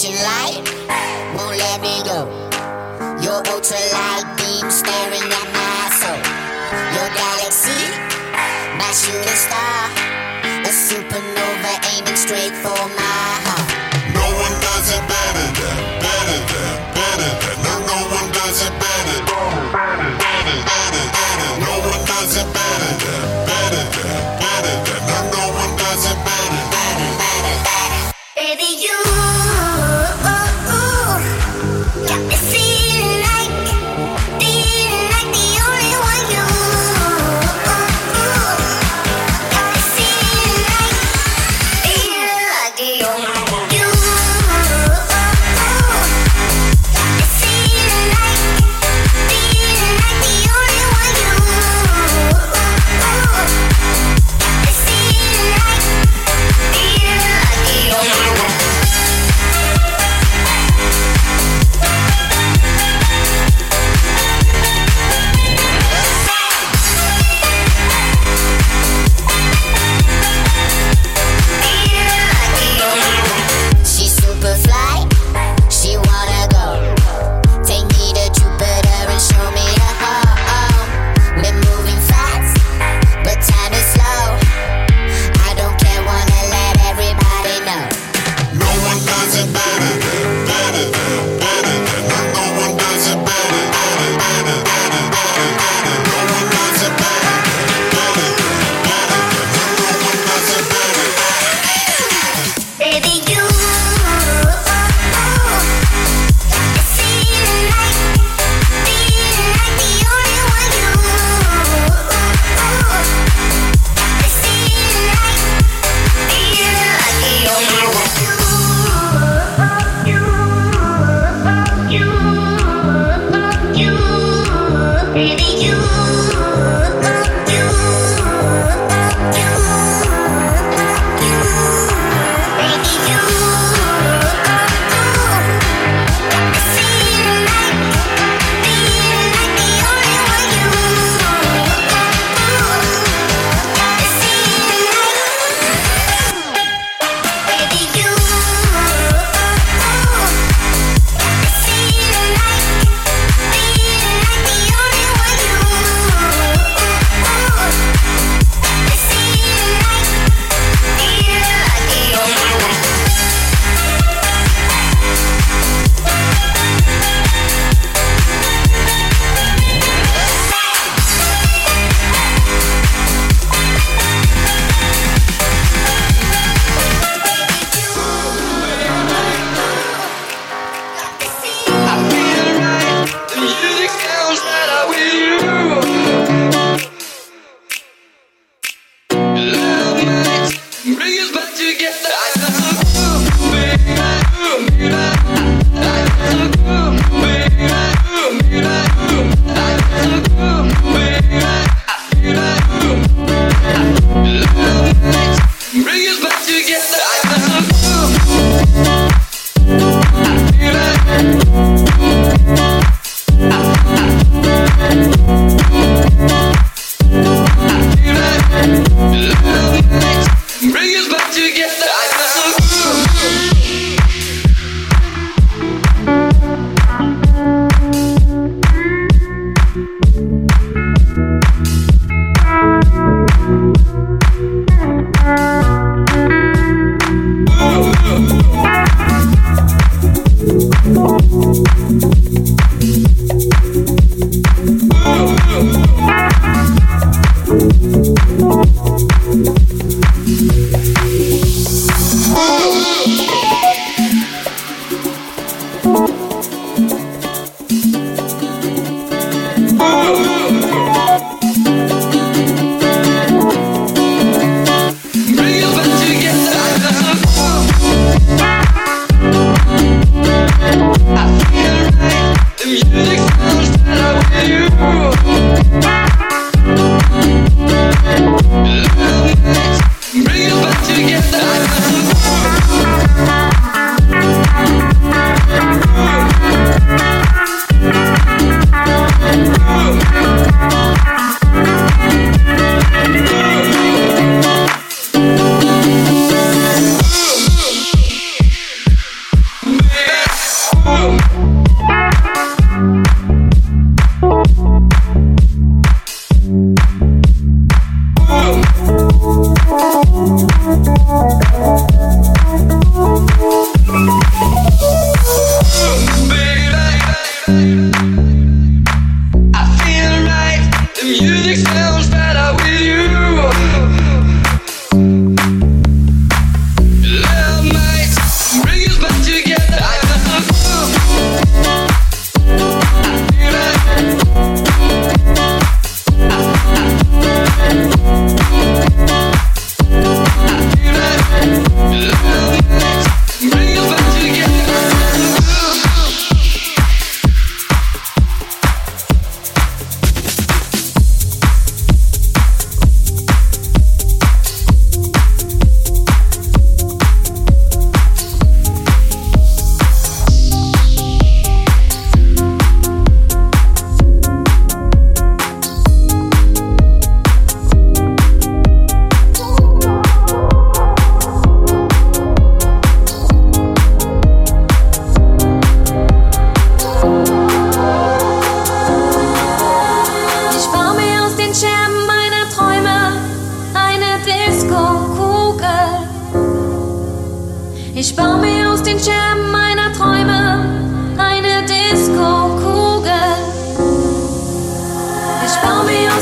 Station Light.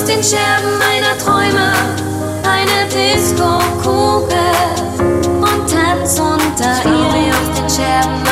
den Scherben meiner Träume eine Disco-Kugel und tanz unter ihr auf den Scherben.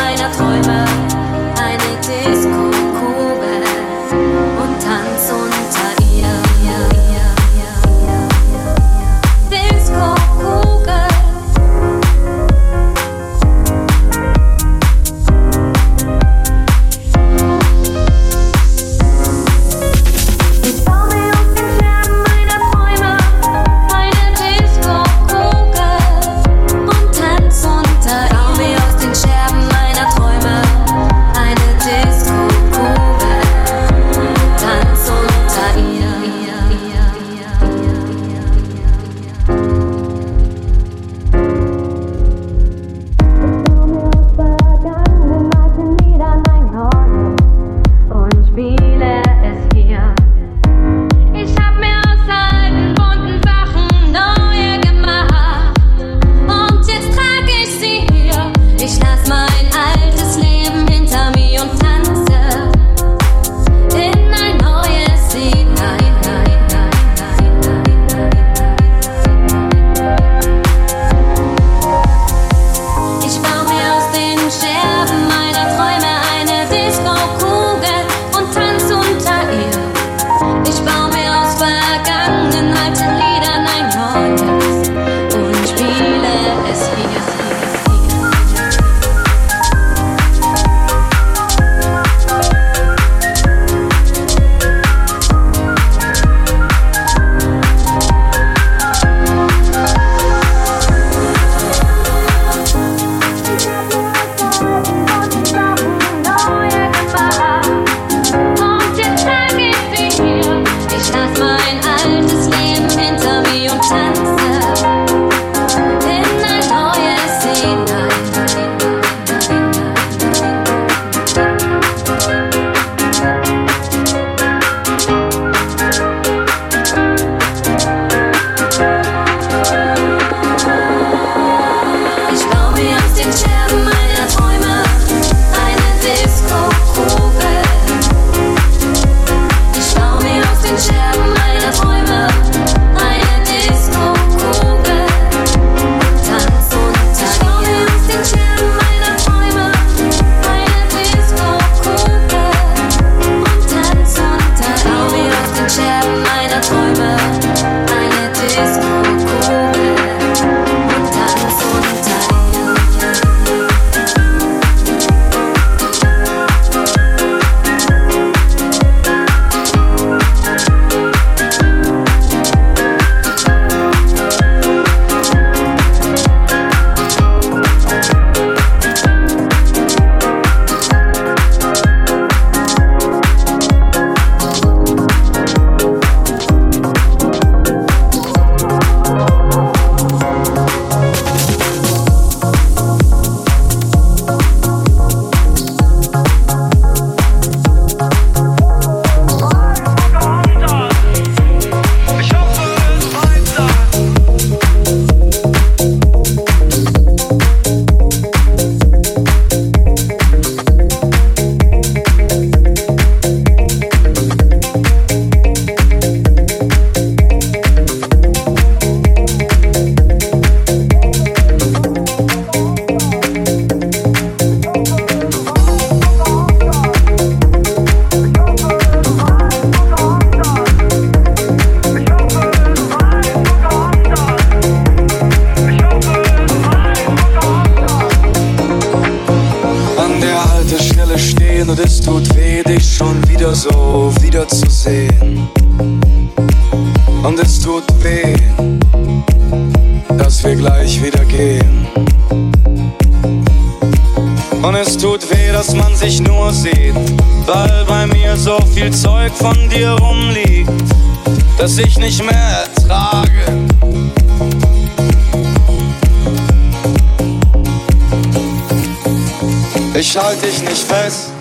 Ich halt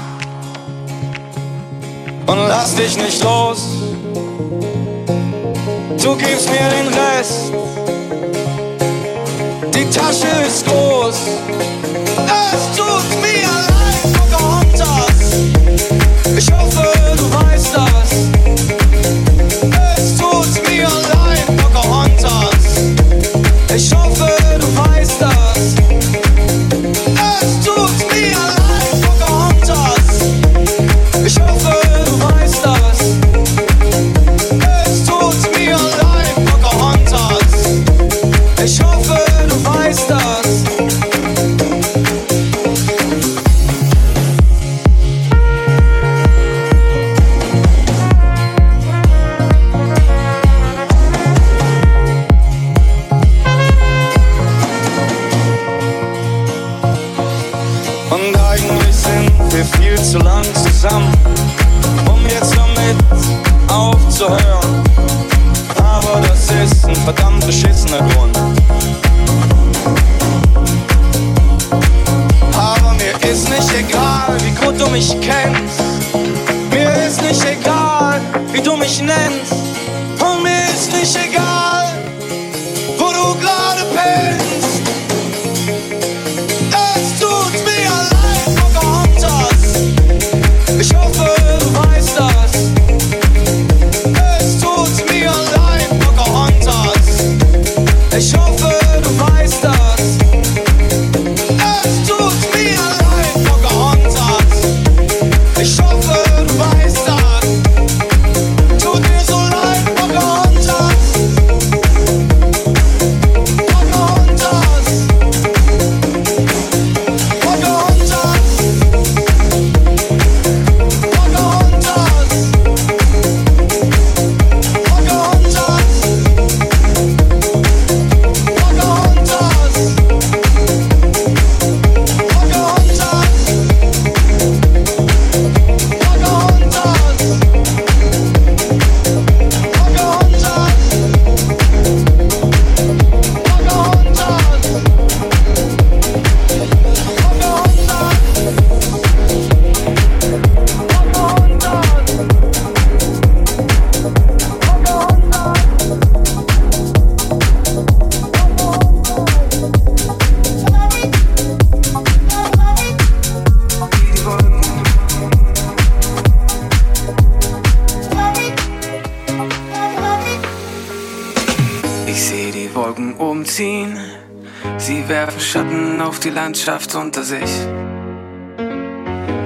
Landschaft unter sich.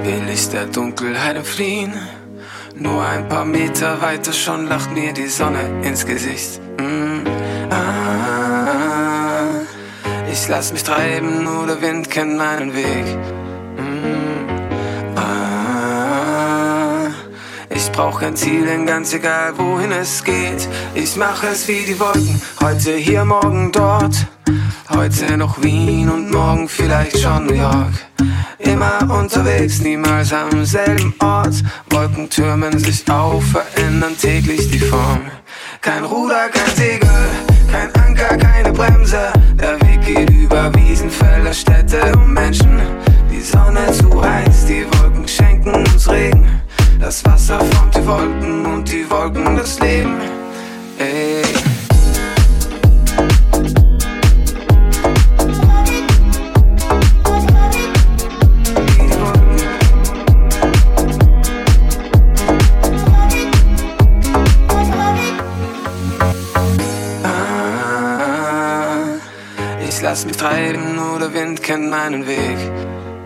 Will ich der Dunkelheit entfliehen? Nur ein paar Meter weiter schon lacht mir die Sonne ins Gesicht. Mm, ah, ich lass mich treiben, nur der Wind kennt meinen Weg. Mm, ah, ich brauch kein Ziel, denn ganz egal wohin es geht. Ich mache es wie die Wolken, heute hier, morgen dort. Heute noch Wien und morgen vielleicht schon New York. Immer unterwegs, niemals am selben Ort. Wolken türmen sich auf, verändern täglich die Form. Kein Ruder, kein Segel, kein Anker, keine Bremse. Der Weg geht über Wiesen, Felder, Städte und Menschen. Die Sonne zu heiß, die Wolken schenken uns Regen. Das Wasser formt die Wolken und die Wolken das Leben. Ey. lass mich treiben, nur der Wind kennt meinen Weg.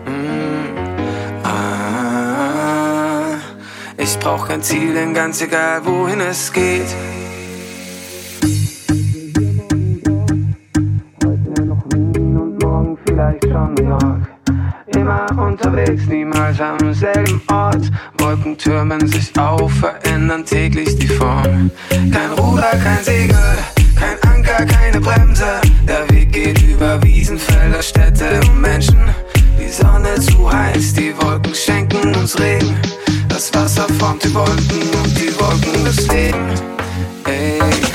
Mm. Ah, ich brauch kein Ziel, denn ganz egal, wohin es geht. Heute noch Wien und morgen vielleicht schon New York. Immer unterwegs, niemals am selben Ort. Wolken türmen sich auf, verändern täglich die Form. Kein Ruder, kein Segel kein Anker, keine Bremse. Der Weg geht über Wiesen, Felder, Städte und Menschen. Die Sonne zu heiß, die Wolken schenken uns Regen. Das Wasser formt die Wolken und die Wolken das Leben. Ey.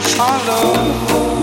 Follow.